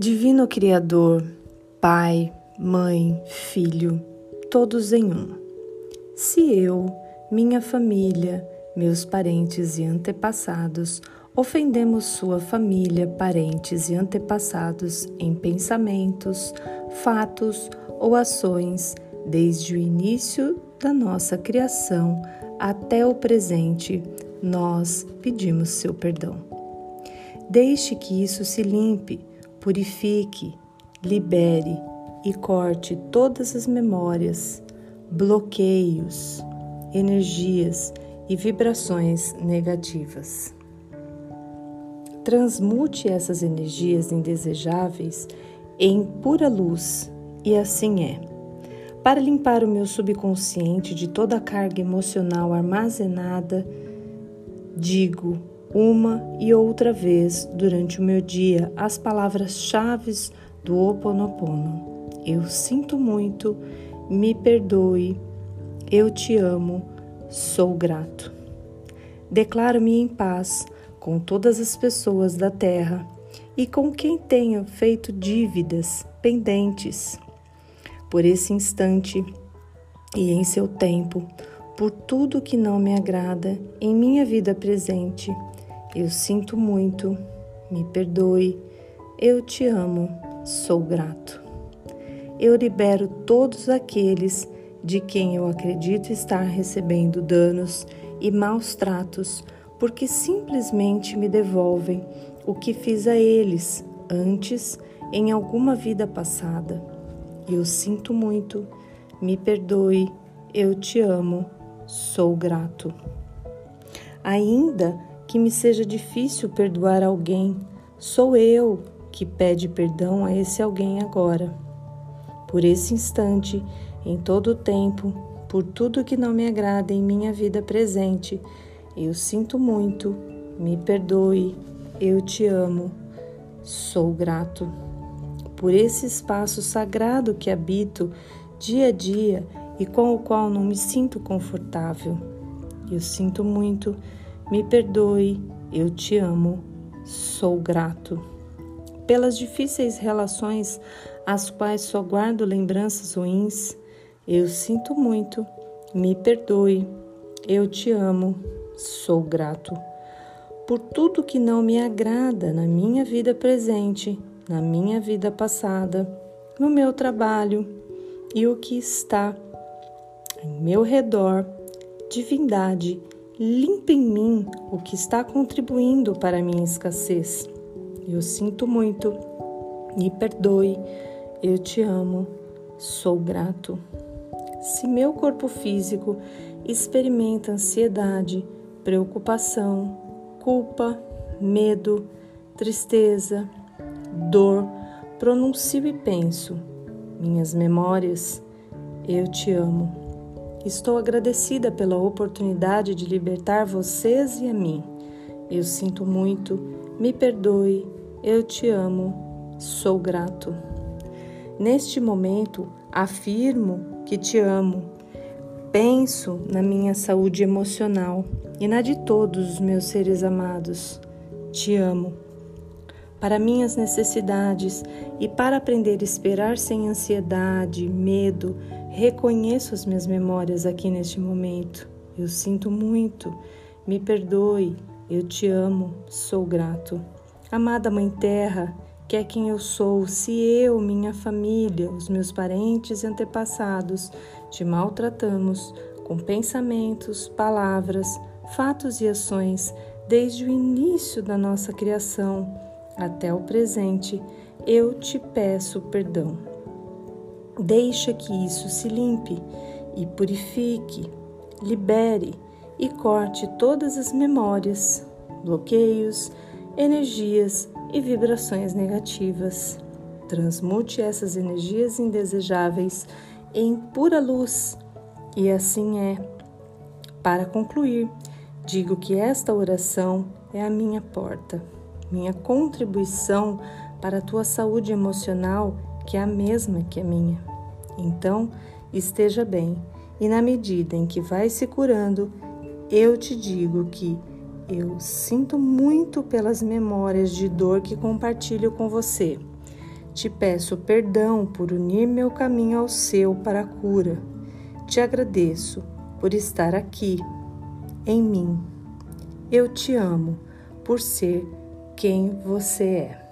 Divino Criador, Pai, Mãe, Filho, todos em um. Se eu, minha família, meus parentes e antepassados ofendemos sua família, parentes e antepassados em pensamentos, fatos ou ações desde o início da nossa criação até o presente, nós pedimos seu perdão. Deixe que isso se limpe purifique, libere e corte todas as memórias, bloqueios, energias e vibrações negativas. Transmute essas energias indesejáveis em pura luz, e assim é. Para limpar o meu subconsciente de toda a carga emocional armazenada, digo uma e outra vez durante o meu dia as palavras-chave do Ho Oponopono. Eu sinto muito, me perdoe, eu te amo, sou grato. Declaro-me em paz com todas as pessoas da terra e com quem tenho feito dívidas pendentes. Por esse instante e em seu tempo, por tudo que não me agrada em minha vida presente eu sinto muito, me perdoe, eu te amo, sou grato. Eu libero todos aqueles de quem eu acredito estar recebendo danos e maus tratos, porque simplesmente me devolvem o que fiz a eles antes em alguma vida passada. Eu sinto muito, me perdoe, eu te amo, sou grato. Ainda que me seja difícil perdoar alguém, sou eu que pede perdão a esse alguém agora. Por esse instante, em todo o tempo, por tudo que não me agrada em minha vida presente, eu sinto muito, me perdoe, eu te amo, sou grato. Por esse espaço sagrado que habito dia a dia e com o qual não me sinto confortável. Eu sinto muito, me perdoe, eu te amo, sou grato. Pelas difíceis relações às quais só guardo lembranças ruins, eu sinto muito, me perdoe, eu te amo, sou grato. Por tudo que não me agrada na minha vida presente, na minha vida passada, no meu trabalho e o que está em meu redor, divindade limpa em mim o que está contribuindo para a minha escassez. Eu sinto muito, me perdoe, eu te amo, sou grato. Se meu corpo físico experimenta ansiedade, preocupação, culpa, medo, tristeza, dor, pronuncio e penso: minhas memórias, eu te amo. Estou agradecida pela oportunidade de libertar vocês e a mim. Eu sinto muito, me perdoe, eu te amo, sou grato. Neste momento, afirmo que te amo. Penso na minha saúde emocional e na de todos os meus seres amados. Te amo. Para minhas necessidades e para aprender a esperar sem ansiedade, medo, Reconheço as minhas memórias aqui neste momento. Eu sinto muito. Me perdoe. Eu te amo. Sou grato. Amada Mãe Terra, que é quem eu sou, se eu, minha família, os meus parentes e antepassados te maltratamos com pensamentos, palavras, fatos e ações desde o início da nossa criação até o presente, eu te peço perdão. Deixa que isso se limpe e purifique, libere e corte todas as memórias, bloqueios, energias e vibrações negativas. Transmute essas energias indesejáveis em pura luz e assim é. Para concluir, digo que esta oração é a minha porta, minha contribuição para a tua saúde emocional que é a mesma que a minha. Então, esteja bem, e na medida em que vai se curando, eu te digo que eu sinto muito pelas memórias de dor que compartilho com você. Te peço perdão por unir meu caminho ao seu para a cura. Te agradeço por estar aqui, em mim. Eu te amo por ser quem você é.